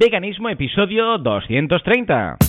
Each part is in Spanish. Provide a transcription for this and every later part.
Veganismo episodio 230.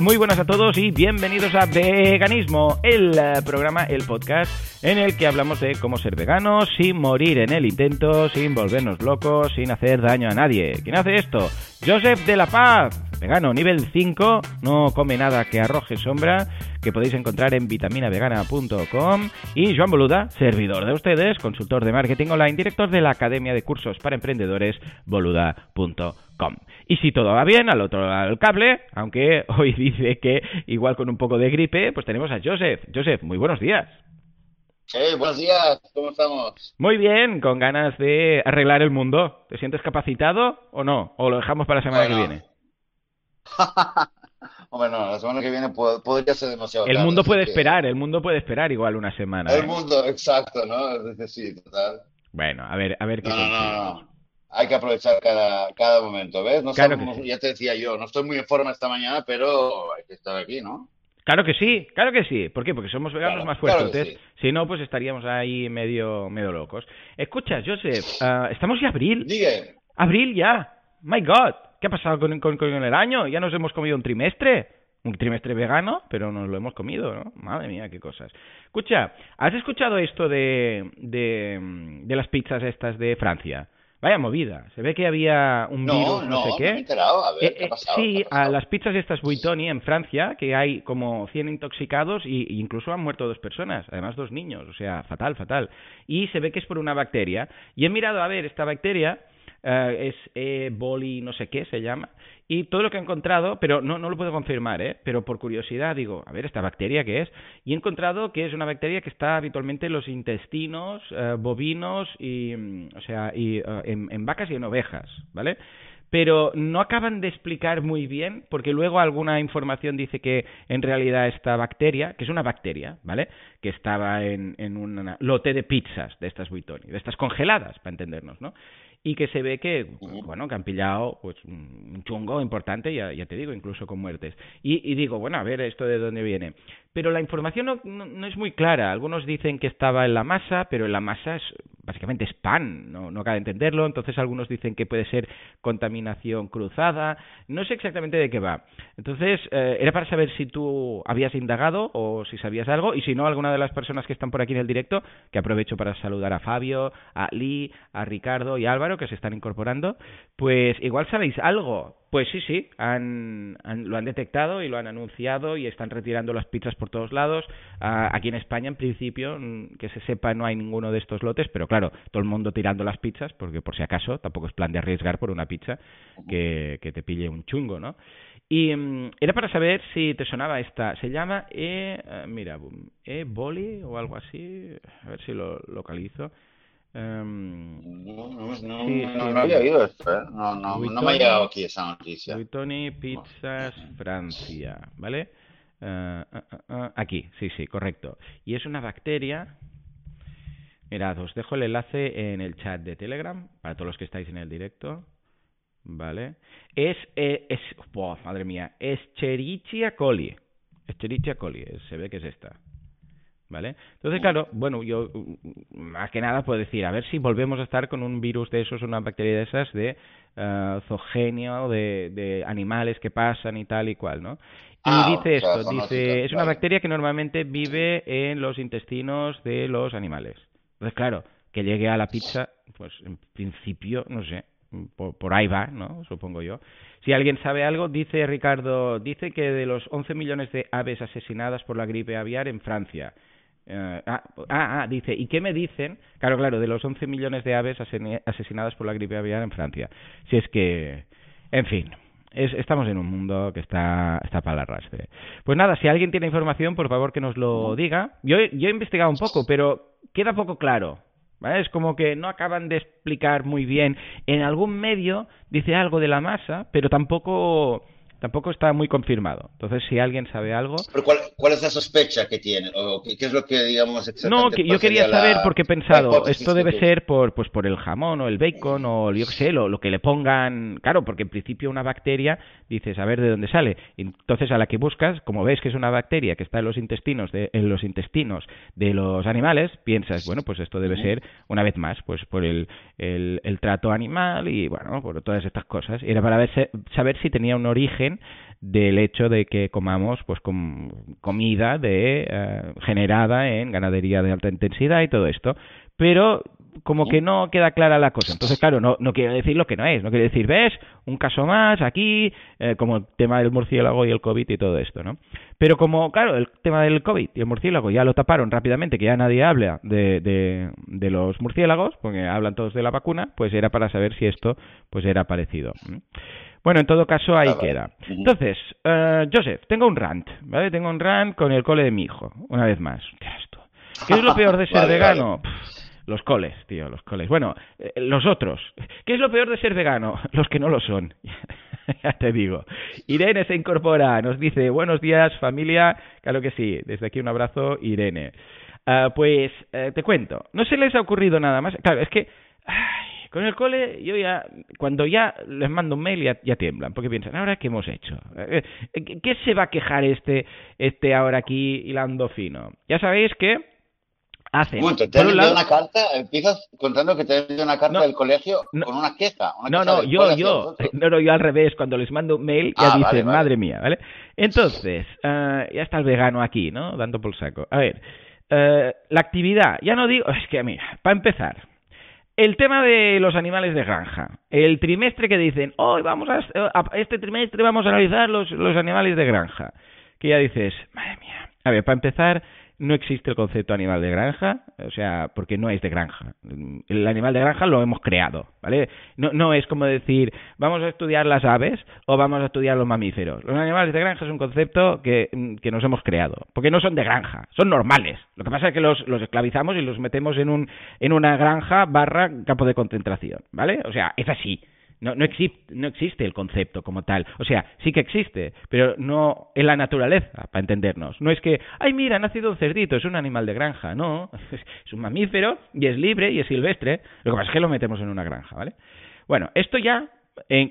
Muy buenas a todos y bienvenidos a Veganismo, el eh, programa, el podcast en el que hablamos de cómo ser veganos sin morir en el intento, sin volvernos locos, sin hacer daño a nadie. ¿Quién hace esto? Joseph de la Paz, vegano nivel 5, no come nada que arroje sombra, que podéis encontrar en vitaminavegana.com y Joan Boluda, servidor de ustedes, consultor de marketing online, director de la Academia de Cursos para Emprendedores, boluda.com. Y si todo va bien, al otro lado del cable, aunque hoy dice que igual con un poco de gripe, pues tenemos a Joseph. Joseph, muy buenos días. Hey, buenos días, ¿cómo estamos? Muy bien, con ganas de arreglar el mundo. ¿Te sientes capacitado o no? ¿O lo dejamos para la semana Bueno. que viene? Hombre, no, la semana que viene po- podría ser demasiado El tarde, mundo puede que- esperar, el mundo puede esperar igual una semana. El ¿eh? mundo, exacto, ¿no? Es decir, sí, total. Bueno, a ver, a ver qué No, no, no, no. Hay que aprovechar cada, cada momento, ¿ves? No Claro estamos- sí. ya te decía yo, no estoy muy en forma esta mañana, pero hay que estar aquí, ¿no? Claro que sí, claro que sí. ¿Por qué? Porque somos veganos Claro, más fuertes. claro si no, pues estaríamos ahí medio, medio locos. Escucha, Joseph, ah, estamos ya abril. Digue, Abril ya. My God. ¿Qué ha pasado con, con- con el año? ¿Ya nos hemos comido un trimestre? Un trimestre vegano, pero nos lo hemos comido, ¿no? Madre mía, qué cosas. Escucha, ¿has escuchado esto de, de, de las pizzas estas de Francia? Vaya movida. Se ve que había un no, virus, no, no, sé no qué. me he enterado, a ver, Eh, ¿qué ha eh, pasado? sí, ¿Qué ha a las pizzas estas Buitoni en Francia, que hay como 100 intoxicados y y incluso han muerto dos personas, además dos niños, o sea, fatal, fatal. Y se ve que es por una bacteria. Y he mirado a ver esta bacteria, eh, es Eboli no sé qué se llama, y todo lo que he encontrado, pero no, no lo puedo confirmar, ¿eh? pero por curiosidad digo, a ver, esta bacteria qué es, y he encontrado que es una bacteria que está habitualmente en los intestinos eh, bovinos y, mm, o sea, y, eh, en, en vacas y en ovejas, ¿vale? pero no acaban de explicar muy bien, porque luego alguna información dice que en realidad esta bacteria, que es una bacteria, ¿vale? Que estaba en, en un lote de pizzas de estas Buitoni, de estas congeladas, para entendernos, ¿no? Y que se ve que, bueno, que han pillado pues un chungo importante, ya, ya te digo, incluso con muertes. Y, y digo, bueno, a ver, ¿esto de dónde viene? Pero la información no, es muy clara. Algunos dicen que estaba en la masa, pero en la masa es básicamente es pan, no, no acaba de entenderlo. Entonces algunos dicen que puede ser contaminación cruzada. No sé exactamente de qué va. Entonces eh, era para saber si tú habías indagado o si sabías algo y si no, alguna de las personas que están por aquí en el directo, que aprovecho para saludar a Fabio, a Lee, a Ricardo y a Álvaro que se están incorporando, pues igual sabéis algo. Pues sí, sí, han, han- lo han detectado y lo han anunciado y están retirando las pizzas por todos lados. Ah, aquí en España, en principio, mm, que se sepa, no hay ninguno de estos lotes, pero claro, todo el mundo tirando las pizzas, porque por si acaso tampoco es plan de arriesgar por una pizza que, que te pille un chungo, ¿no? Y mm, era para saber si te sonaba esta. Se llama E. eh, mira, bum, E-Boli o algo así. A ver si lo localizo. Em, No, no, no, Sí, no, había oído esto, ¿eh? No, no, no me ha llegado aquí esa noticia. Buitoni Pizzas Francia, ¿vale? Ah, ah, ah, aquí, sí, sí, correcto. Y es una bacteria. Mirad, os dejo el enlace en el chat de Telegram para todos los que estáis en el directo. ¿Vale? Es, eh, es, madre mía, Escherichia coli. Escherichia coli, eh, se ve que es esta. ¿Vale? Entonces, claro, bueno, yo mm, más que nada puedo decir, a ver si volvemos a estar con un virus de esos, una bacteria de esas, de eh, zoogenia, de, de animales que pasan y tal y cual, ¿no? Y Ah, dice o esto, dice, es una vale. bacteria que normalmente vive en los intestinos de los animales. Entonces, claro, que llegue a la pizza, pues en principio, no sé, por, por ahí va, ¿no? Supongo yo. Si alguien sabe algo, dice Ricardo, dice que de los 11 millones de aves asesinadas por la gripe aviar en Francia, eh, ah, ah, ah, dice, ¿y qué me dicen? Claro, claro, de los 11 millones de aves asesinadas por la gripe aviar en Francia. Si es que, en fin, es- estamos en un mundo que está, está para el arrastre. Pues nada, si alguien tiene información, por favor que nos lo diga. Yo, yo he investigado un poco, pero queda poco claro. ¿vale? Es como que no acaban de explicar muy bien. En algún medio dice algo de la masa, pero tampoco tampoco está muy confirmado. Entonces, si alguien sabe algo... ¿Pero cuál, es la sospecha que tiene? ¿O qué, es lo que, digamos, No, yo quería saber, porque he pensado, esto debe ser por, pues, por el jamón o el bacon o yo qué sé, lo, lo que le pongan... Claro, porque en principio una bacteria, dices, a ver de dónde sale. Entonces, a la que buscas, como ves que es una bacteria que está en los intestinos de, en los intestinos de los animales, piensas, bueno, pues esto debe ser, una vez más, pues por el, el, el trato animal y, bueno, por todas estas cosas. Era para ver, saber si tenía un origen del hecho de que comamos pues con comida de eh, generada en ganadería de alta intensidad y todo esto pero como que no queda clara la cosa. Entonces, claro, no, no quiere decir lo que no es. No quiere decir, ves, un caso más aquí, eh, como el tema del murciélago y el COVID y todo esto, ¿no? Pero como, claro, el tema del COVID y el murciélago ya lo taparon rápidamente, que ya nadie habla de, de, de los murciélagos, porque hablan todos de la vacuna, pues era para saber si esto pues era parecido. Bueno, en todo caso, ahí queda. Entonces, uh, Joseph, tengo un rant, ¿vale? Tengo un rant con el cole de mi hijo, una vez más. ¿Qué es lo peor de ser vegano? los coles, tío, los coles. Bueno, eh, los otros. ¿Qué es lo peor de ser vegano? Los que no lo son. ya te digo. Irene se incorpora, nos dice, buenos días familia. Claro que sí, desde aquí un abrazo, Irene. Uh, pues uh, te cuento, no se les ha ocurrido nada más. Claro, es que... Ay, con el cole, yo ya, cuando ya les mando un mail, ya, ya tiemblan, porque piensan, ¿ahora qué hemos hecho? Eh, eh, ¿Qué se va a quejar este, este ahora aquí hilando fino? Ya sabéis que hacen. te han enviado una carta, empiezas contando que te han enviado una carta del colegio con una queja. no, no, yo, yo, no, no, yo al revés, cuando les mando un mail ya ah, dicen, madre mía, ¿vale? Entonces, uh, ya está el vegano aquí, ¿no? Dando por saco. A ver, uh, la actividad, ya no digo, es que mira, para empezar, el tema de los animales de granja. El trimestre que dicen, hoy vamos a, este trimestre vamos a analizar los, los animales de granja. Que ya dices, madre mía. A ver, para empezar, no existe el concepto animal de granja, o sea, porque no es de granja. El animal de granja lo hemos creado, ¿vale? No, no es como decir, vamos a estudiar las aves o vamos a estudiar los mamíferos. Los animales de granja es un concepto que, que nos hemos creado, porque no son de granja, son normales. Lo que pasa es que los, los esclavizamos y los metemos en, un, en una granja barra campo de concentración, ¿vale? O sea, es así. No, no, existe, no existe el concepto como tal. O sea, sí que existe, pero no en la naturaleza, para entendernos. No es que, ay, mira, ha nacido un cerdito, es un animal de granja. No, es un mamífero y es libre y es silvestre. Lo que pasa es que lo metemos en una granja, ¿vale? Bueno, esto ya,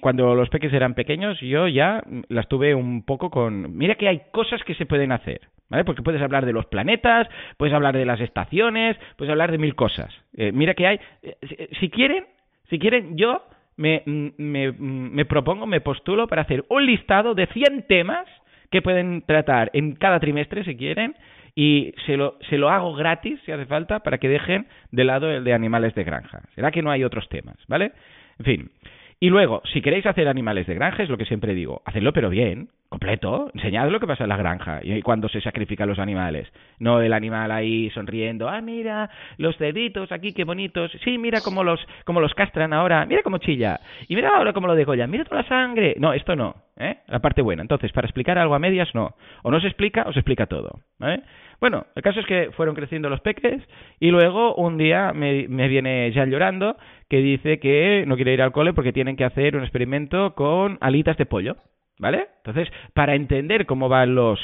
cuando los peques eran pequeños, yo ya las tuve un poco con... Mira que hay cosas que se pueden hacer. ¿Vale? Porque puedes hablar de los planetas, puedes hablar de las estaciones, puedes hablar de mil cosas. Eh, mira que hay, eh, si quieren, si quieren, yo me, me, me propongo, me postulo para hacer un listado de 100 temas que pueden tratar en cada trimestre si quieren y se lo, se lo hago gratis si hace falta para que dejen de lado el de animales de granja. Será que no hay otros temas, ¿vale? En fin. Y luego, si queréis hacer animales de granja, es lo que siempre digo, hacedlo pero bien, completo, enseñad lo que pasa en la granja y cuando se sacrifican los animales. No el animal ahí sonriendo, ah, mira, los cerditos aquí, qué bonitos, sí, mira cómo los, cómo los castran ahora, mira cómo chilla, y mira ahora cómo lo degollan, mira toda la sangre. No, esto no, ¿eh? La parte buena. Entonces, para explicar algo a medias, no. O no se explica o se explica todo, ¿eh? Bueno, el caso es que fueron creciendo los peques y luego un día me, me viene ya llorando que dice que no quiere ir al cole porque tienen que hacer un experimento con alitas de pollo. ¿Vale? Entonces, para entender cómo van los,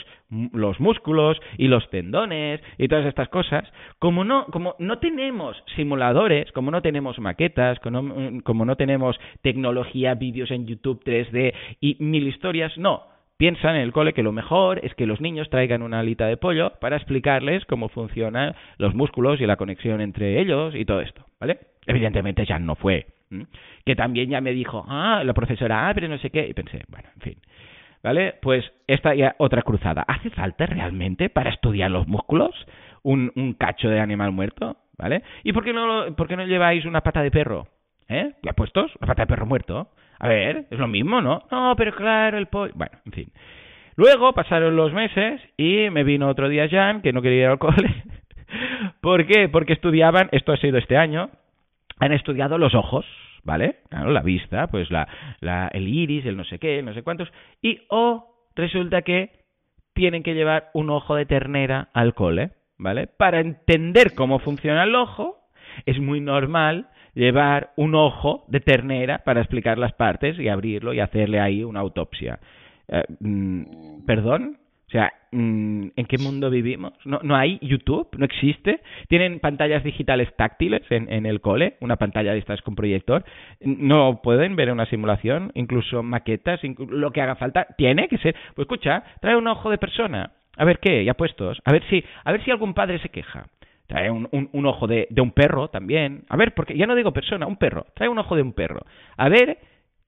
los músculos y los tendones y todas estas cosas, como no, como no tenemos simuladores, como no tenemos maquetas, como, como no tenemos tecnología, vídeos en YouTube 3D y mil historias, no. Piensan en el cole que lo mejor es que los niños traigan una alita de pollo para explicarles cómo funcionan los músculos y la conexión entre ellos y todo esto, ¿vale? Evidentemente ya no fue que también ya me dijo, ah, la profesora, ah, pero no sé qué, y pensé, bueno, en fin. ¿Vale? Pues esta ya otra cruzada. ¿Hace falta realmente para estudiar los músculos un, un cacho de animal muerto? ¿Vale? ¿Y por qué no, por qué no lleváis una pata de perro? ¿Eh? ¿La puestos? ¿Una pata de perro muerto? A ver, es lo mismo, ¿no? No, pero claro, el pollo... Bueno, en fin. Luego pasaron los meses y me vino otro día Jan, que no quería ir al cole. ¿Por qué? Porque estudiaban, esto ha sido este año, han estudiado los ojos, ¿vale? Claro, la vista, pues la, la, el iris, el no sé qué, no sé cuántos, y o resulta que tienen que llevar un ojo de ternera al cole, ¿vale? Para entender cómo funciona el ojo, es muy normal llevar un ojo de ternera para explicar las partes y abrirlo y hacerle ahí una autopsia. Eh, mm, ¿Perdón? O sea, mm, ¿en qué mundo vivimos? ¿No, ¿No hay YouTube? ¿No existe? ¿Tienen pantallas digitales táctiles en, el cole? ¿Una pantalla de estas con proyector? ¿No pueden ver una simulación? ¿Incluso maquetas? ¿Lo que haga falta? ¿Tiene que ser? Pues escucha, trae un ojo de persona. A ver qué, ya puestos. A ver si, a ver si algún padre se queja. Trae un, ojo de un perro también. A ver, porque ya no digo persona, un perro. Trae un ojo de un perro. A ver,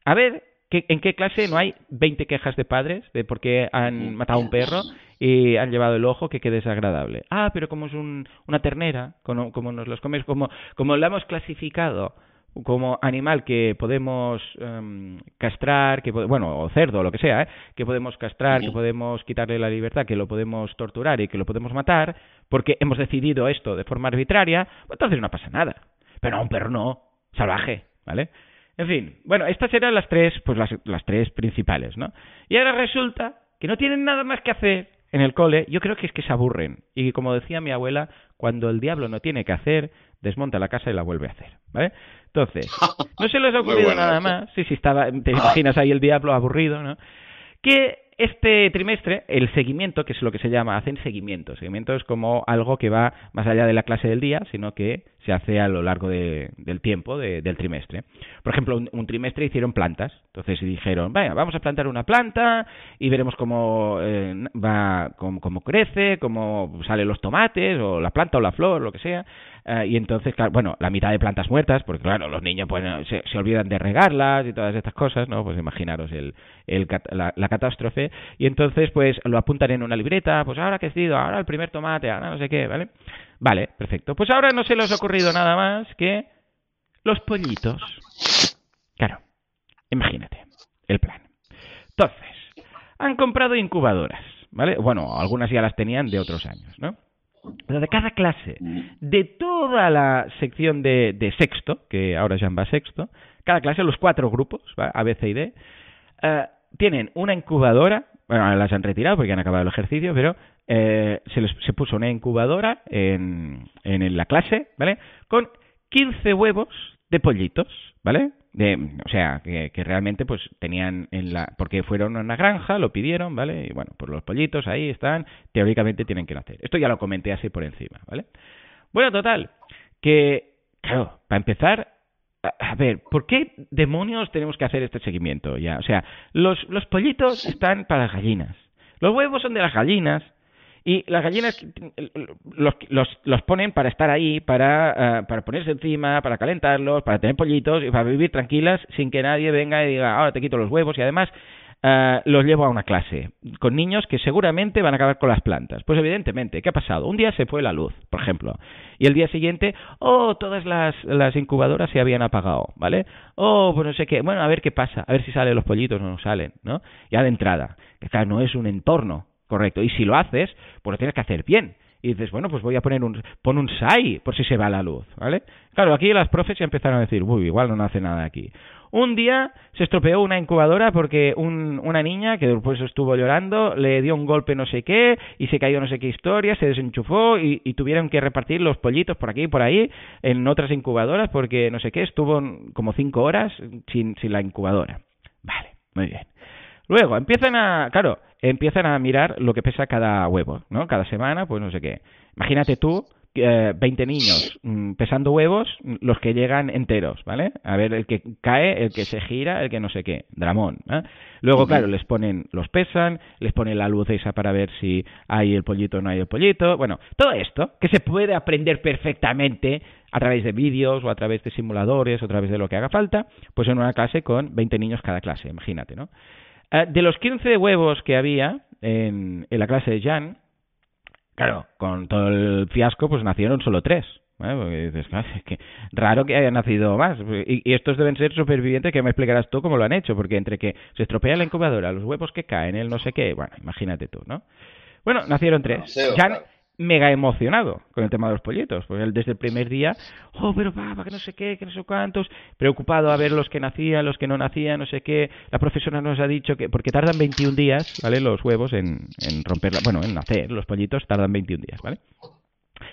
a ver ¿En qué clase no hay 20 quejas de padres de por qué han matado a un perro y han llevado el ojo que quede desagradable? Ah, pero como es una ternera, como, nos los comes, como, como la hemos clasificado como animal que podemos em, castrar, que bueno, o cerdo, o lo que sea, ¿eh? que podemos castrar, que podemos quitarle la libertad, que lo podemos torturar y que lo podemos matar, porque hemos decidido esto de forma arbitraria, pues entonces no pasa nada. Pero a un perro no, salvaje, ¿vale? En fin, bueno, estas eran las tres, pues las, las tres principales, ¿no? Y ahora resulta que no tienen nada más que hacer en el cole, yo creo que es que se aburren. Y como decía mi abuela, cuando el diablo no tiene que hacer, desmonta la casa y la vuelve a hacer, ¿vale? Entonces, no se les ha ocurrido nada más. Sí, sí, estaba, te imaginas ahí el diablo aburrido, ¿no? Que este trimestre, el seguimiento, que es lo que se llama, hacen seguimiento. Seguimiento es como algo que va más allá de la clase del día, sino que se hace a lo largo del tiempo del trimestre. Por ejemplo, un, trimestre hicieron plantas. Entonces dijeron, venga, vamos a plantar una planta y veremos cómo eh, va, cómo, crece, cómo salen los tomates, o la planta o la flor, lo que sea. Eh, y entonces, claro, bueno, la mitad de plantas muertas, porque claro, los niños pues se, olvidan de regarlas y todas estas cosas, ¿no? Pues imaginaros el, el, la, la, catástrofe. Y entonces, pues lo apuntan en una libreta, pues ahora sido, ahora el primer tomate, ahora no sé qué, ¿vale? Vale, perfecto. Pues ahora no se les ha ocurrido nada más que los pollitos. Claro, imagínate el plan. Entonces, han comprado incubadoras, ¿vale? Bueno, algunas ya las tenían de otros años, ¿no? de cada clase, de toda la sección de, sexto, que ahora ya va sexto, cada clase, los cuatro grupos, A, B, C y D, eh, tienen una incubadora, bueno, las han retirado porque han acabado el ejercicio, pero eh, se, les, se puso una incubadora en, en la clase, ¿vale? Con 15 huevos de pollitos, ¿vale? De, o sea, que, realmente pues tenían en la... porque fueron a una granja, lo pidieron, ¿vale? Y bueno, pues los pollitos ahí están, teóricamente tienen que nacer. Esto ya lo comenté así por encima, ¿vale? Bueno, total, que, claro, para empezar, a, ver, ¿por qué demonios tenemos que hacer este seguimiento ya? O sea, los, los pollitos están para las gallinas, los huevos son de las gallinas, y las gallinas los, los, los ponen para estar ahí, para, eh, para ponerse encima, para calentarlos, para tener pollitos y para vivir tranquilas sin que nadie venga y diga, ahora te quito los huevos. Y además uh, los llevo a una clase con niños que seguramente van a acabar con las plantas. Pues evidentemente, ¿qué ha pasado? Un día se fue la luz, por ejemplo, y el día siguiente, oh, todas las, las incubadoras se habían apagado, ¿vale? Oh, pues no sé qué, bueno, a ver qué pasa, a ver si salen los pollitos o no salen, ¿no? Ya de entrada, claro, no es un entorno correcto. Y si lo haces, pues lo tienes que hacer bien. Y dices, bueno, pues voy a poner un, pon un SAI por si se va la luz, ¿vale? Claro, aquí las profes ya empezaron a decir, uy, igual no hace nada aquí. Un día se estropeó una incubadora porque un, una niña que después estuvo llorando le dio un golpe no sé qué y se cayó no sé qué historia, se desenchufó y, tuvieron que repartir los pollitos por aquí y por ahí en otras incubadoras porque no sé qué, estuvo como cinco horas sin, sin la incubadora. Vale, muy bien. Luego empiezan a, claro, empiezan a mirar lo que pesa cada huevo, ¿no? Cada semana, pues no sé qué. Imagínate tú, eh, 20 niños mm, pesando huevos, los que llegan enteros, ¿vale? A ver el que cae, el que se gira, el que no sé qué, dramón. ¿eh? Luego, claro, les ponen, los pesan, les ponen la luz esa para ver si hay el pollito o no hay el pollito. Bueno, todo esto que se puede aprender perfectamente a través de vídeos o a través de simuladores o a través de lo que haga falta, pues en una clase con 20 niños cada clase, imagínate, ¿no? Eh, de los 15 huevos que había en, la clase de Jan, claro, con todo el fiasco, pues nacieron solo tres. ¿eh? Porque dices, es que raro que haya nacido más. Y, estos deben ser supervivientes que me explicarás tú cómo lo han hecho, porque entre que se estropea la incubadora, los huevos que caen, el no sé qué, bueno, imagínate tú, ¿no? Bueno, nacieron tres. Jan, mega emocionado con el tema de los pollitos, él desde el primer día, oh, pero papá, que no sé qué, que no sé cuántos, preocupado a ver los que nacían, los que no nacían, no sé qué, la profesora nos ha dicho que, porque tardan 21 días, ¿vale? Los huevos en, en romper, bueno, en nacer, los pollitos tardan 21 días, ¿vale?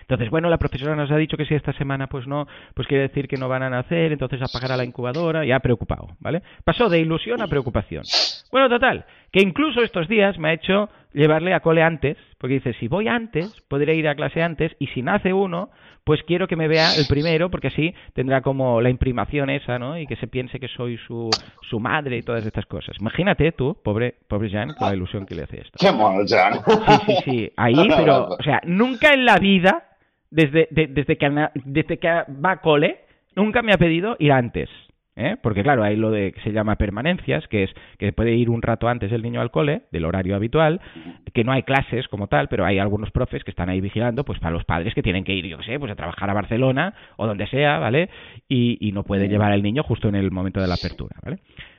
Entonces, bueno, la profesora nos ha dicho que si esta semana pues no, pues quiere decir que no van a nacer, entonces apagará la incubadora, ya preocupado, ¿vale? Pasó de ilusión a preocupación. Bueno, total, Que incluso estos días me ha hecho llevarle a cole antes, porque dice, si voy antes, podré ir a clase antes, y si nace uno, pues quiero que me vea el primero, porque así tendrá como la imprimación esa, ¿no? Y que se piense que soy su, su madre y todas estas cosas. Imagínate tú, pobre, pobre Jan, con la ilusión que le hace esto. Qué mono, Jan. Sí, sí, sí. Ahí, pero, o sea, nunca en la vida, desde, desde, que, desde que va a cole, nunca me ha pedido ir antes. ¿Eh? Porque claro, hay lo de que se llama permanencias, que es que puede ir un rato antes el niño al cole, del horario habitual, que no hay clases como tal, pero hay algunos profes que están ahí vigilando, pues para los padres que tienen que ir, yo qué sé, pues a trabajar a Barcelona o donde sea, ¿vale? Y, y no puede llevar al niño justo en el momento de la apertura, ¿vale?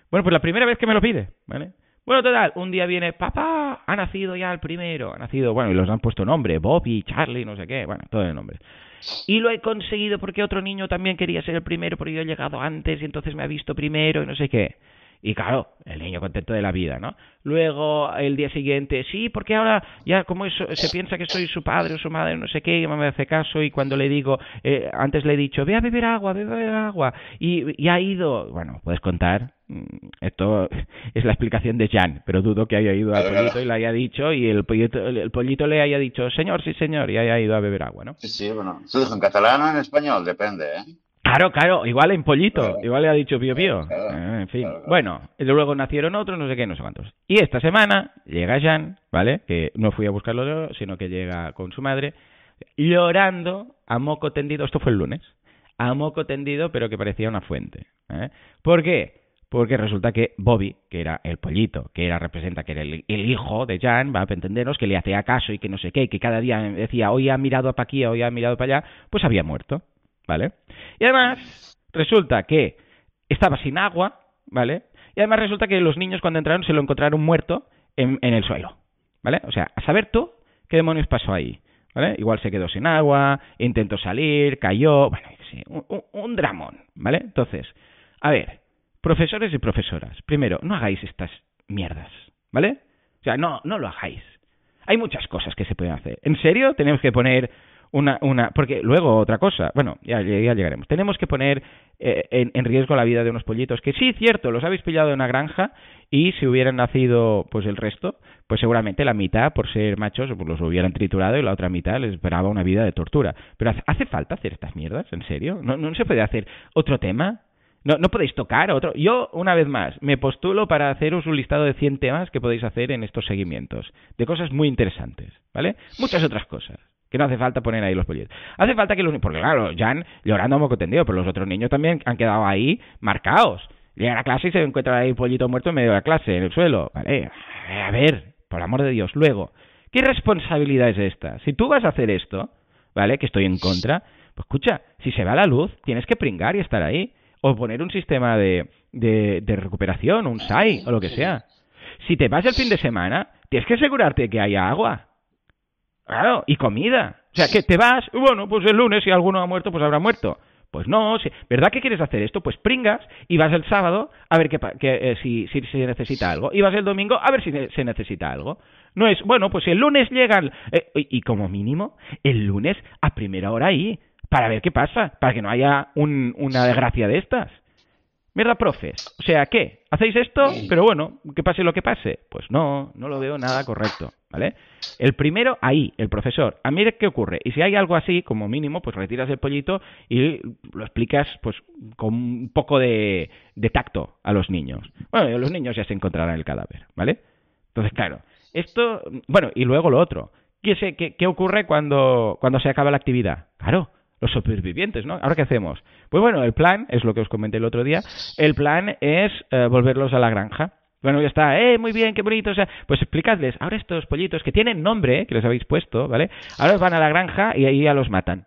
Bueno, pues la primera vez que me lo pide, ¿vale? Bueno, total, un día viene, papá, ha nacido ya el primero, ha nacido, bueno, y los han puesto nombre, Bobby, Charlie, no sé qué, bueno, todo el nombre. Y lo he conseguido porque otro niño también quería ser el primero, pero yo he llegado antes y entonces me ha visto primero y no sé qué. Y claro, el niño contento de la vida, ¿no? Luego, el día siguiente, sí, porque ahora ya como eso, se piensa que soy su padre o su madre, no sé qué, y me hace caso, y cuando le digo, eh, antes le he dicho, ve a beber agua, ve a beber agua, y, y ha ido, bueno, puedes contar, esto es la explicación de Jan, pero dudo que haya ido al pollito y le haya dicho, y el pollito, el pollito le haya dicho, señor, sí, señor, y haya ido a beber agua, ¿no? Sí, sí, bueno, ¿se dijo en catalán o en español? Depende, ¿eh? Claro, claro, igual en pollito, igual le ha dicho pío pío. Eh, en fin, bueno, y luego nacieron otros, no sé qué, no sé cuántos. Y esta semana llega Jan, ¿vale? Que no fui a buscarlo yo, sino que llega con su madre, llorando a moco tendido, esto fue el lunes, a moco tendido, pero que parecía una fuente. ¿eh? ¿Por qué? Porque resulta que Bobby, que era el pollito, que era representa que era el, hijo de Jan, va a entendernos, que le hacía caso y que no sé qué, y que cada día decía, hoy ha mirado para aquí, hoy ha mirado para allá, pues había muerto. ¿vale? Y además, resulta que estaba sin agua, ¿vale? Y además resulta que los niños cuando entraron se lo encontraron muerto en, el suelo, ¿vale? O sea, a saber tú qué demonios pasó ahí, ¿vale? Igual se quedó sin agua, intentó salir, cayó, bueno, sí, un dramón, ¿vale? Entonces, a ver, profesores y profesoras, primero, no hagáis estas mierdas, ¿vale? O sea, no, no lo hagáis. Hay muchas cosas que se pueden hacer. ¿En serio? Tenemos que poner una, una porque luego otra cosa, bueno, ya, ya llegaremos. Tenemos que poner eh, en, en, riesgo la vida de unos pollitos que sí, cierto, los habéis pillado en una granja y si hubieran nacido pues el resto, pues seguramente la mitad por ser machos pues los hubieran triturado y la otra mitad les esperaba una vida de tortura. Pero hace falta hacer estas mierdas, ¿en serio? ¿No, no se puede hacer otro tema? No, no podéis tocar otro. Yo, una vez más, me postulo para haceros un listado de 100 temas que podéis hacer en estos seguimientos. De cosas muy interesantes, ¿vale? Muchas otras cosas que no hace falta poner ahí los pollitos. Hace falta que los porque claro, Jan llorando a moco tendido, pero los otros niños también han quedado ahí marcados. Llegan a clase y se encuentra ahí pollito muerto en medio de la clase, en el suelo. Vale, a ver, por amor de Dios. Luego, ¿qué responsabilidad es esta? Si tú vas a hacer esto, ¿vale? Que estoy en contra, pues escucha, si se va la luz, tienes que pringar y estar ahí. O poner un sistema de, de, de recuperación, un SAI o lo que sea. Si te vas el fin de semana, tienes que asegurarte que haya agua. Claro, y comida. O sea, que te vas, bueno, pues el lunes si alguno ha muerto, pues habrá muerto. Pues no, ¿verdad que quieres hacer esto? Pues pringas y vas el sábado a ver que, eh, si, si, se necesita algo. Y vas el domingo a ver si se necesita algo. No es, bueno, pues si el lunes llegan, eh, y, como mínimo, el lunes a primera hora ahí, para ver qué pasa, para que no haya una desgracia de estas. Mierda, profes. O sea, ¿qué? ¿Hacéis esto? Pero bueno, que pase lo que pase. Pues no, no lo veo nada correcto, ¿vale? El primero, ahí, el profesor. A mí, ¿qué ocurre? Y si hay algo así, como mínimo, pues retiras el pollito y lo explicas, pues, con un poco de, de tacto a los niños. Bueno, los niños ya se encontrarán el cadáver, ¿vale? Entonces, claro, esto... Bueno, y luego lo otro. ¿Qué, se, qué, qué ocurre cuando, cuando se acaba la actividad? Claro, los supervivientes, ¿no? ¿Ahora qué hacemos? Pues bueno, el plan, es lo que os comenté el otro día, el plan es eh, volverlos a la granja. Bueno, ya está, eh, muy bien, qué bonito, pues explicadles, ahora estos pollitos que tienen nombre, que les habéis puesto, ¿vale? Ahora van a la granja y ahí ya los matan.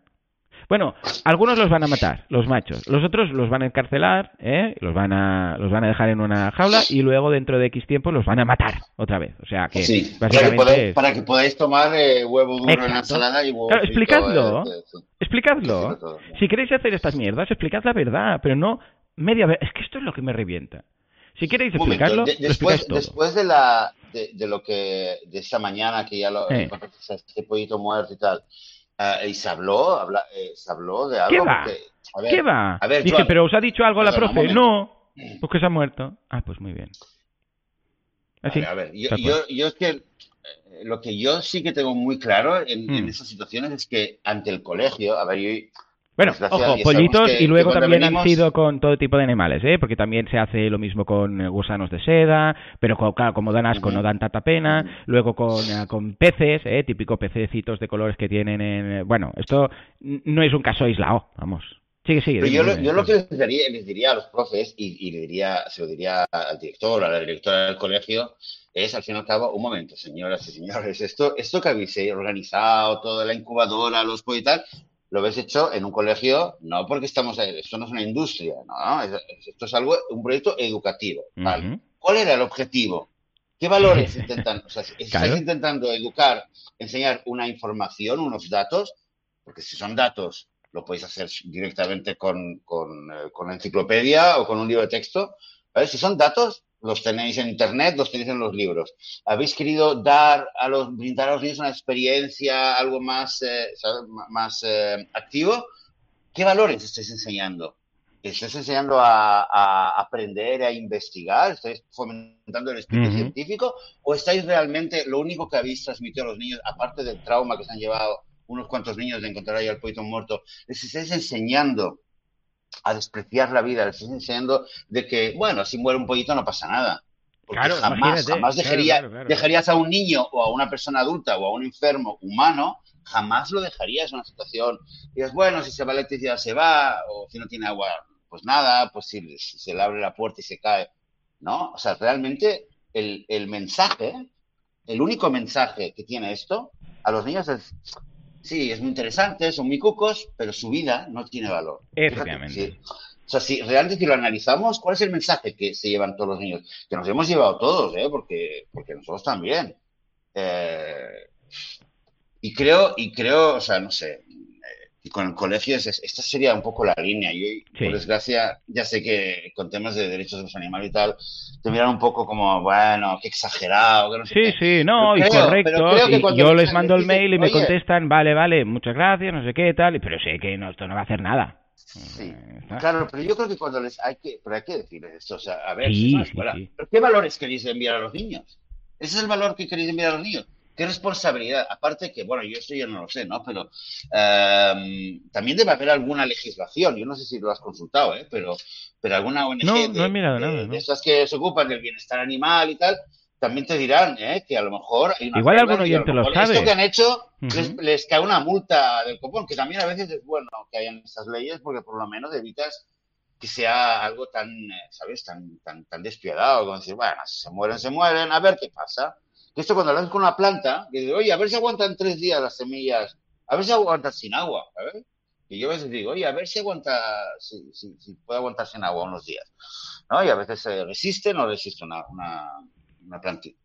Bueno, algunos los van a matar, los machos. Los otros los van a encarcelar, ¿eh? los, van a, los van a dejar en una jaula y luego dentro de X tiempo los van a matar otra vez. O sea que básicamente... para, que podáis, tomar eh, huevo duro en la ensalada y huevo claro, explicadlo, eh, explicadlo. Si queréis hacer estas mierdas, explicad la verdad, pero no media vez. Es que esto es lo que me revienta. Si queréis explicarlo, después, todo. después de la de, lo que de esta mañana que ya lo eh. este pollito muerto y tal Uh, ¿Y se habló, habla, eh, se habló de algo? ¿Qué va? a ver, ¿Qué va? A ver, Dije, pero ¿os ha dicho algo la profe? No, porque se ha muerto. Ah, pues muy bien. a ver, yo, yo, es que eh, lo que yo sí que tengo muy claro en, en, hmm. esas situaciones es que ante el colegio, a ver, yo bueno, ojo, pollitos y luego también han sido con todo tipo de animales, ¿eh? Porque también se hace lo mismo con gusanos de seda, pero claro, como dan asco no dan tanta pena. Luego con, eh, con peces, ¿eh? Típico pececitos de colores que tienen en... Bueno, esto no es un caso aislado, vamos. Sigue, sigue. yo, lo, yo lo, que les diría, a los profes y, le diría, se lo diría al director, a la directora del colegio, es al fin y al cabo, un momento, señoras y señores, esto, esto que habéis organizado, toda la incubadora, los y tal, lo habéis hecho en un colegio, no porque estamos, esto no es una industria, no, esto es algo, un proyecto educativo. ¿Cuál era el objetivo? ¿Qué valores intentan? O sea, ¿Estáis intentando educar, enseñar una información, unos datos? Porque si son datos, lo podéis hacer directamente con, con, eh, con enciclopedia o con un libro de texto. Si son datos, los tenéis en internet, los tenéis en los libros. ¿Habéis querido dar a los, brindar a los niños una experiencia, algo más, eh, más eh, activo? ¿Qué valores estáis enseñando? ¿Estáis enseñando a, aprender, a investigar? ¿Estáis fomentando el espíritu científico? ¿O estáis realmente, lo único que habéis transmitido a los niños, aparte del trauma que se han llevado unos cuantos niños de encontrar ahí al poito muerto, les estáis enseñando a despreciar la vida, le estás enseñando de que, bueno, si muere un pollito no pasa nada. Porque jamás, jamás dejaría, dejarías a un niño o a una persona adulta o a un enfermo humano, jamás lo dejarías en una situación. Y es bueno, si se va la electricidad se va, o si no tiene agua, pues nada, pues si, se le abre la puerta y se cae. ¿No? O sea, realmente el, el mensaje, el único mensaje que tiene esto a los niños es sí, es muy interesante, son muy cucos, pero su vida no tiene valor. Efectivamente. o sea, si realmente lo analizamos, ¿cuál es el mensaje que se llevan todos los niños? Que nos hemos llevado todos, ¿eh? Porque, porque nosotros también. Eh, y creo, y creo, o sea, no sé, y con el colegio, esta sería un poco la línea. Yo, por desgracia, ya sé que con temas de derechos de los animales y tal, te miran un poco como, bueno, qué exagerado. Que no sí, sí, no, y correcto. Y yo les mando el mail y me contestan, vale, vale, muchas gracias, no sé qué, tal, pero sé que no, esto no va a hacer nada. Sí, claro, pero yo creo que cuando les hay que, pero hay que decirles esto, o sea, a ver, ¿qué valores queréis enviar a los niños? Ese es el valor que queréis enviar a los niños. ¿Qué responsabilidad? Aparte que, bueno, yo esto ya no lo sé, ¿no? Pero em, también debe haber alguna legislación, yo no sé si lo has consultado, ¿eh? Pero, pero alguna ONG no, no he mirado nada, ¿no? estas que se ocupan del bienestar animal y tal, también te dirán ¿eh? que a lo mejor hay una Igual algún oyente lo, sabe. Esto que han hecho les, cae una multa del copón, que también a veces es bueno que hayan estas leyes porque por lo menos evitas que sea algo tan, eh, ¿sabes? Tan, tan, tan despiadado, como decir, bueno, si se mueren, se mueren, a ver qué pasa. Que esto cuando lo haces con una planta, que dice, oye, a ver si aguantan tres días las semillas, a ver si aguantan sin agua, ¿sabes? Y yo a veces digo, oye, a ver si aguanta, si, si, puede aguantar sin agua unos días. ¿no? Y a veces se resiste, no resiste una, una,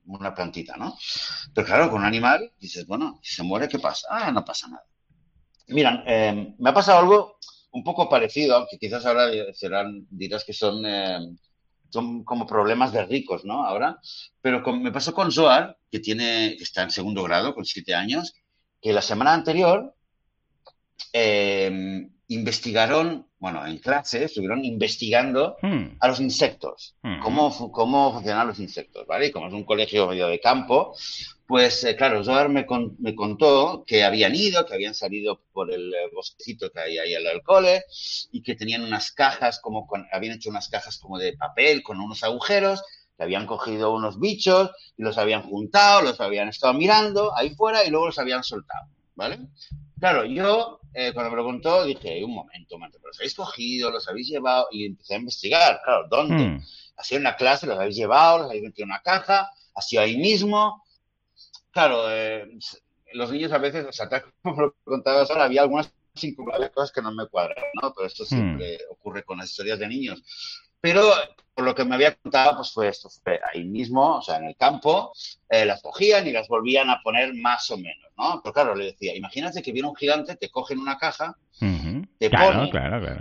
una, plantita, ¿no? Pero claro, con un animal dices, bueno, si se muere, ¿qué pasa? Ah, no pasa nada. Miran, eh, me ha pasado algo un poco parecido, aunque quizás ahora serán, dirás que son eh, son como problemas de ricos, ¿no? Ahora. Pero me pasó con Zoar, que tiene, que está en segundo grado, con siete años, que la semana anterior eh, investigaron, bueno, en clase estuvieron investigando hmm. a los insectos, hmm. cómo, cómo funcionan los insectos, ¿vale? Y como es un colegio medio de campo, pues eh, claro, Zohar me, me, contó que habían ido, que habían salido por el eh, bosquecito que hay ahí al del cole y que tenían unas cajas, como con, habían hecho unas cajas como de papel con unos agujeros, que habían cogido unos bichos y los habían juntado, los habían estado mirando ahí fuera y luego los habían soltado, ¿vale? Claro, yo eh, cuando me lo contó dije, un momento, un momento, los habéis cogido, los habéis llevado y empecé a investigar, claro, ¿dónde? Hmm. Así en la clase los habéis llevado, los habéis metido en una caja, así ahí mismo, claro, eh, los niños a veces, o sea, como lo contabas ahora, había algunas cosas que no me cuadran, ¿no? Pero esto hmm. siempre ocurre con las historias de niños. Pero por lo que me había contado, pues fue esto, fue ahí mismo, o sea, en el campo, eh, las cogían y las volvían a poner más o menos, ¿no? Pero claro, le decía, imagínate que viene un gigante, te coge en una caja, te pone,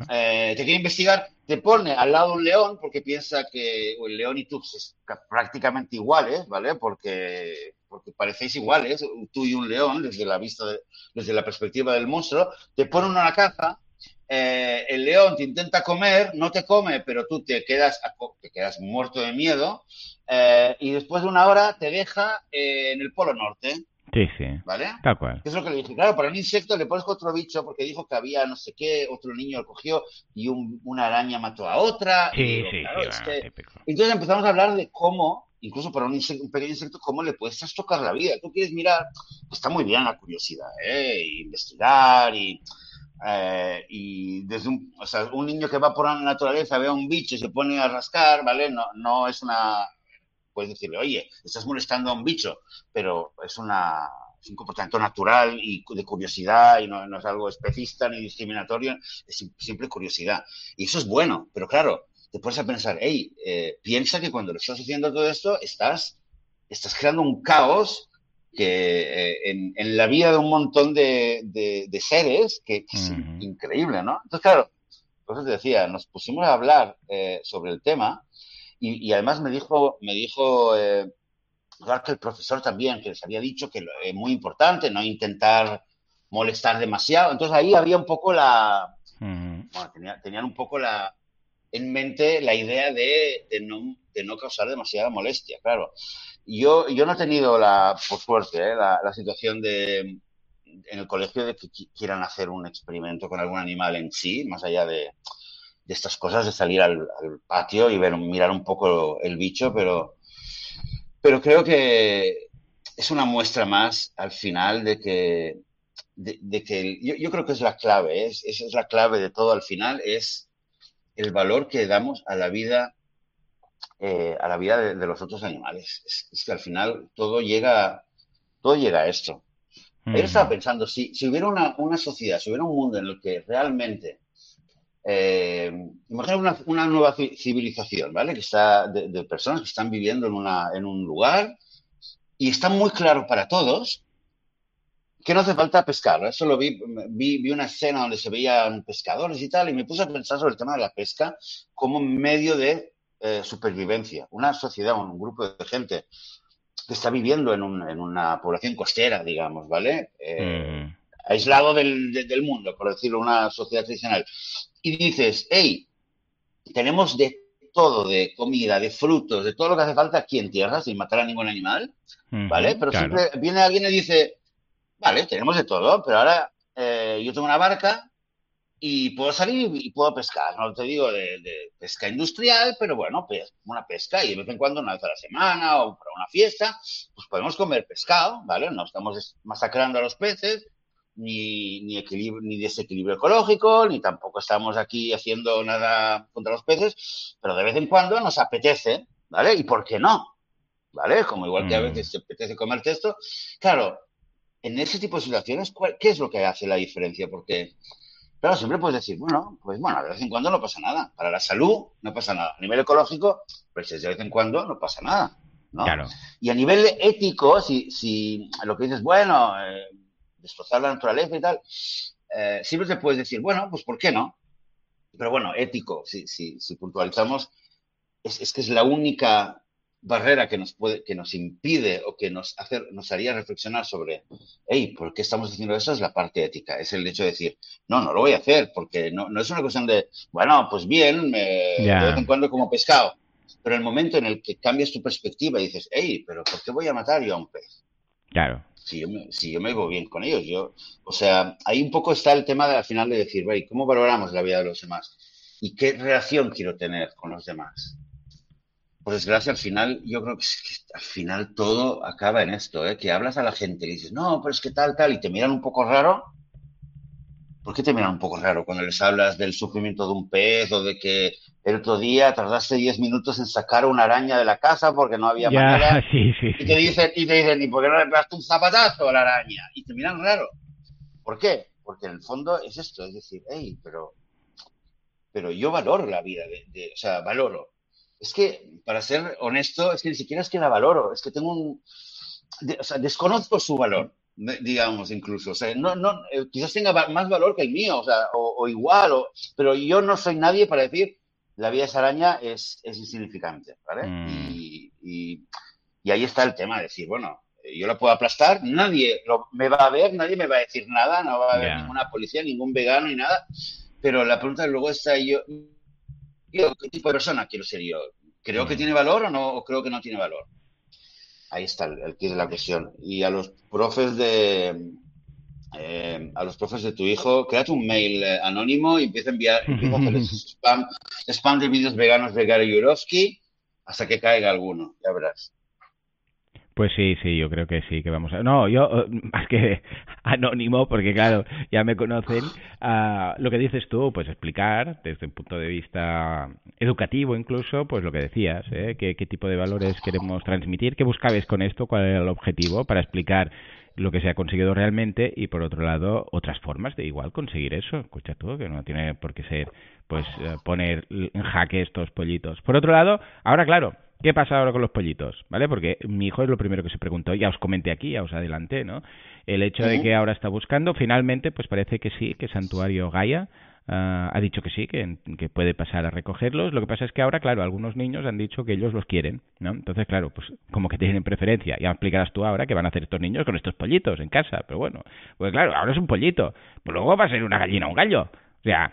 eh, te quiere investigar, te pone al lado un león porque piensa que el león y tú pues, prácticamente iguales, ¿vale? Porque, porque parecéis iguales, tú y un león, desde la vista, desde la perspectiva del monstruo, te pone una caja eh, el león te intenta comer, no te come, pero tú te quedas, te quedas muerto de miedo, eh, y después de una hora te deja eh, en el Polo Norte. Sí, sí. ¿Vale? Tal cual. Es lo que le dije. Claro, para un insecto le pones otro bicho porque dijo que había no sé qué, otro niño lo cogió y una araña mató a otra. Sí, sí, Entonces empezamos a hablar de cómo, incluso para un, insecto, un pequeño insecto, cómo le puedes trastocar la vida. Tú quieres mirar, está muy bien la curiosidad, ¿eh? investigar y eh, y desde un, o sea, un niño que va por la naturaleza, ve a un bicho se pone a rascar, ¿vale? No, no es una... Puedes decirle, oye, estás molestando a un bicho, pero es una, es un comportamiento natural y de curiosidad y no, es algo especista ni discriminatorio, es simple curiosidad. Y eso es bueno, pero claro, te pones a pensar, hey, eh, piensa que cuando lo estás haciendo todo esto, estás, estás creando un caos que eh, en, la vida de un montón de, seres, que, es increíble, ¿no? Entonces, claro, por te decía, nos pusimos a hablar eh, sobre el tema y, además me dijo, me dijo eh, que el profesor también, que les había dicho que es muy importante no intentar molestar demasiado. Entonces ahí había un poco la... bueno, tenían un poco la, en mente la idea de, de, no, de no causar demasiada molestia, claro. Yo, yo no he tenido la, por suerte, ¿eh? la, situación de en el colegio de que quieran hacer un experimento con algún animal en sí, más allá de, de estas cosas, de salir al, patio y ver, mirar un poco el bicho, pero, pero creo que es una muestra más al final de que, de, que yo, yo, creo que es la clave, ¿eh? es, es la clave de todo al final, es el valor que damos a la vida eh, a la vida de, los otros animales. Es, que al final todo llega, todo llega a esto. Él estaba pensando, si, si hubiera una, una, sociedad, si hubiera un mundo en el que realmente, eh, imagina una, una, nueva civilización, ¿vale? Que está de, personas que están viviendo en, una, en un lugar y está muy claro para todos que no hace falta pescar. Eso lo vi, vi, vi, una escena donde se veían pescadores y tal, y me puse a pensar sobre el tema de la pesca como medio de eh, supervivencia, una sociedad, un grupo de gente que está viviendo en, una población costera, digamos, ¿vale? Eh, mm. Aislado del, mundo, por decirlo, una sociedad tradicional. Y dices, hey, tenemos de todo, de comida, de frutos, de todo lo que hace falta aquí en tierra, sin matar a ningún animal, ¿vale? Pero siempre viene alguien y dice, vale, tenemos de todo, pero ahora eh, yo tengo una barca y puedo salir y puedo pescar. No te digo de, pesca industrial, pero bueno, pues una pesca y de vez en cuando, una vez a la semana o para una fiesta, pues podemos comer pescado, ¿vale? No estamos masacrando a los peces, ni, ni, ni desequilibrio ecológico, ni tampoco estamos aquí haciendo nada contra los peces, pero de vez en cuando nos apetece, ¿vale? ¿Y por qué no? ¿Vale? Como igual que a mm. veces te apetece comerte esto. Claro, en ese tipo de situaciones, ¿qué es lo que hace la diferencia? Porque Claro, siempre puedes decir, bueno, pues bueno, de vez en cuando no pasa nada. Para la salud no pasa nada. A nivel ecológico, pues de vez en cuando no pasa nada. ¿no? Claro. Y a nivel ético, si, si lo que dices, bueno, eh, destrozar la naturaleza y tal, eh, siempre te puedes decir, bueno, pues ¿por qué no? Pero bueno, ético, si, si, si puntualizamos, es, es que es la única barrera que nos puede, que nos impide o que nos hace, nos haría reflexionar sobre, hey, ¿por qué estamos haciendo eso? Es la parte ética, es el hecho de decir, no, no lo voy a hacer, porque no, no es una cuestión de, bueno, pues bien, me, de vez en cuando como pescado, pero el momento en el que cambias tu perspectiva y dices, hey, pero ¿por qué voy a matar yo a un pez? Claro. Si yo, me, si yo me voy bien con ellos, yo, o sea, ahí un poco está el tema de al final de decir, hey, ¿cómo valoramos la vida de los demás? ¿Y qué relación quiero tener con los demás? Por desgracia, al final, yo creo que, al final todo acaba en esto, ¿eh? que hablas a la gente y dices, no, pero es que tal, tal, y te miran un poco raro. ¿Por qué te miran un poco raro cuando les hablas del sufrimiento de un pez o de que el otro día tardaste 10 minutos en sacar una araña de la casa porque no había manera? Y te dicen, y te dicen, ¿y por qué no le pegaste un zapatazo a la araña? Y te miran raro. ¿Por qué? Porque en el fondo es esto, es decir, hey, pero, pero yo valoro la vida, de, o sea, valoro es que, para ser honesto, es que ni siquiera es que la valoro, es que tengo un... o sea, desconozco su valor, digamos, incluso. O sea, no, no, eh, quizás tenga más valor que el mío, o sea, o, igual, o, pero yo no soy nadie para decir la vida de esa araña es, es insignificante, ¿vale? Mm. Y, y, ahí está el tema, decir, bueno, yo la puedo aplastar, nadie me va a ver, nadie me va a decir nada, no va a haber ninguna policía, ningún vegano ni nada, pero la pregunta luego está yo, yo, ¿qué tipo de persona quiero ser yo? ¿Creo que mm. tiene valor o no? ¿O creo que no tiene valor? Ahí está el, el de la cuestión. Y a los profes de, eh, a los profes de tu hijo, créate un mail eh, anónimo y empieza a enviar, empieza a hacer spam, spam de vídeos veganos de Gary Yurovsky hasta que caiga alguno, ya verás. Pues sí, sí, yo creo que sí, que vamos a... No, yo, eh, más que anónimo, porque claro, ya me conocen, uh, lo que dices tú, pues explicar desde un punto de vista educativo incluso, pues lo que decías, ¿eh? ¿Qué, qué tipo de valores queremos transmitir, qué buscabais con esto, cuál era el objetivo para explicar lo que se ha conseguido realmente y por otro lado otras formas de igual conseguir eso. Escucha tú, que no tiene por qué ser pues eh, poner en jaque estos pollitos. Por otro lado, ahora claro, ¿qué pasa ahora con los pollitos? ¿Vale? Porque mi hijo es lo primero que se preguntó, ya os comenté aquí, ya os adelanté, ¿no? El hecho de que ahora está buscando, finalmente, pues parece que sí, que Santuario Gaia Ah, ha dicho que sí, que, puede pasar a recogerlos. Lo que pasa es que ahora, claro, algunos niños han dicho que ellos los quieren, ¿no? Entonces, claro, pues como que tienen preferencia. Ya explicarás tú ahora qué van a hacer estos niños con estos pollitos en casa. Pero bueno, pues claro, ahora es un pollito. Pues luego va a ser una gallina o un gallo. O sea,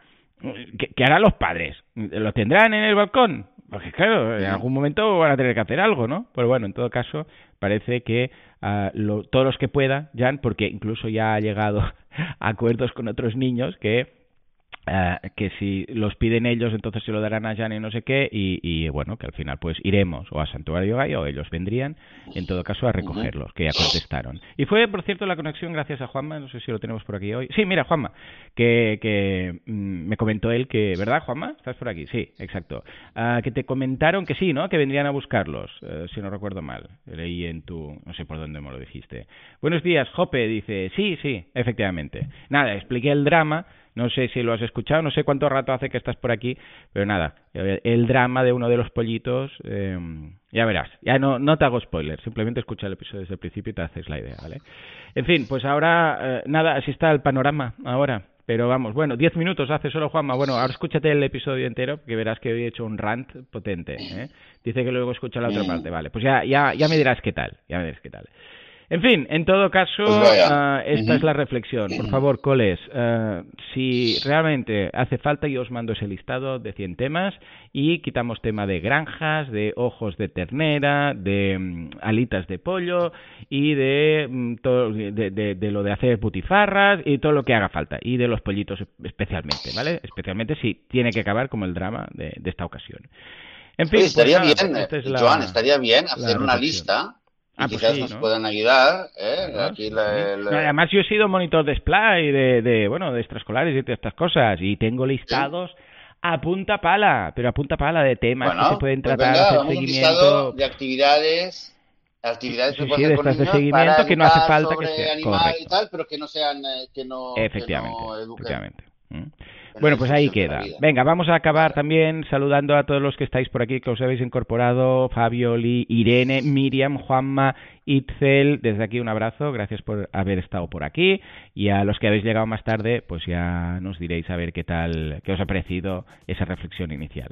¿qué, harán los padres? ¿Lo tendrán en el balcón? Porque claro, en algún momento van a tener que hacer algo, ¿no? Pues bueno, en todo caso, parece que uh, todos los que puedan, ya, porque incluso ya ha llegado a acuerdos con otros niños que eh, que si los piden ellos entonces se lo darán a Jan y no sé qué y, bueno que al final pues iremos o a Santuario Gallo o ellos vendrían en todo caso a recogerlos que ya contestaron. Y fue por cierto la conexión gracias a Juanma no sé si lo tenemos por aquí hoy. Sí mira Juanma que, que mm, me comentó él que verdad Juanma estás por aquí sí exacto. Ah, que te comentaron que sí no que vendrían a buscarlos eh, si no recuerdo mal. Leí en tu no sé por dónde me lo dijiste. Buenos días Jope dice sí sí efectivamente. Nada expliqué el drama no sé si lo has escuchado, no sé cuánto rato hace que estás por aquí, pero nada, el drama de uno de los pollitos, eh, ya verás. Ya no, no te hago spoiler, simplemente escucha el episodio desde el principio y te haces la idea, ¿vale? En fin, pues ahora, eh, nada, así está el panorama ahora. Pero vamos, bueno, diez minutos hace solo Juanma. Bueno, ahora escúchate el episodio entero, que verás que hoy he hecho un rant potente. ¿eh? Dice que luego escucha la otra parte. Vale, pues ya, ya, ya me dirás qué tal. Ya me dirás qué tal. En fin, en todo caso, pues ah, esta es la reflexión. Por favor, coles, uh, si realmente hace falta, yo os mando ese listado de 100 temas y quitamos tema de granjas, de ojos de ternera, de mm, alitas de pollo y de, mm, todo, de, de, lo de hacer butifarras y todo lo que haga falta. Y de los pollitos especialmente, ¿vale? Especialmente si tiene que acabar como el drama de, esta ocasión. En fin, estaría pues bien, eh, Joan, estaría bien hacer una lista Ah, pues quizás nos puedan ayudar. ¿eh? Aquí además, yo he sido monitor de display de, de, bueno, de extraescolares y de estas cosas. Y tengo listados a punta pala, pero a punta pala de temas que se pueden pues tratar, de seguimiento. de actividades actividades que sí, de seguimiento que no hace falta que sea animal y tal, pero que no sean eh, que no, efectivamente, efectivamente. ¿Mm? Bueno, pues ahí queda. Venga, vamos a acabar también saludando a todos los que estáis por aquí, que os habéis incorporado, Fabio, Lee, Irene, Miriam, Juanma, Itzel, desde aquí un abrazo, gracias por haber estado por aquí. Y a los que habéis llegado más tarde, pues ya nos diréis a ver qué tal, qué os ha parecido esa reflexión inicial.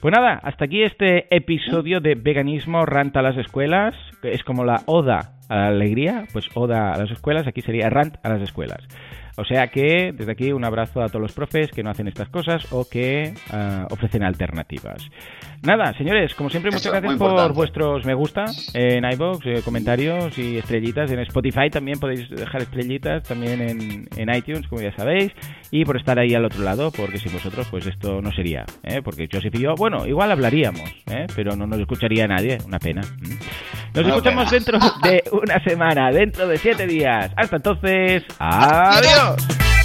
Pues nada, hasta aquí este episodio de veganismo rant a las escuelas, que es como la oda a la alegría, pues oda a las escuelas, aquí sería rant a las escuelas. O sea que desde aquí un abrazo a todos los profes que no hacen estas cosas o que ah, ofrecen alternativas. Nada, señores, como siempre, muchas gracias por vuestros me gusta en iBox, eh, comentarios y estrellitas. En Spotify también podéis dejar estrellitas, también en, en, iTunes, como ya sabéis, y por estar ahí al otro lado, porque sin vosotros, pues esto no sería, ¿eh? porque Joseph y yo, bueno, igual hablaríamos, ¿eh? pero no nos escucharía nadie, una pena. Nos escuchamos dentro de una semana, dentro de siete días. Hasta entonces, adiós.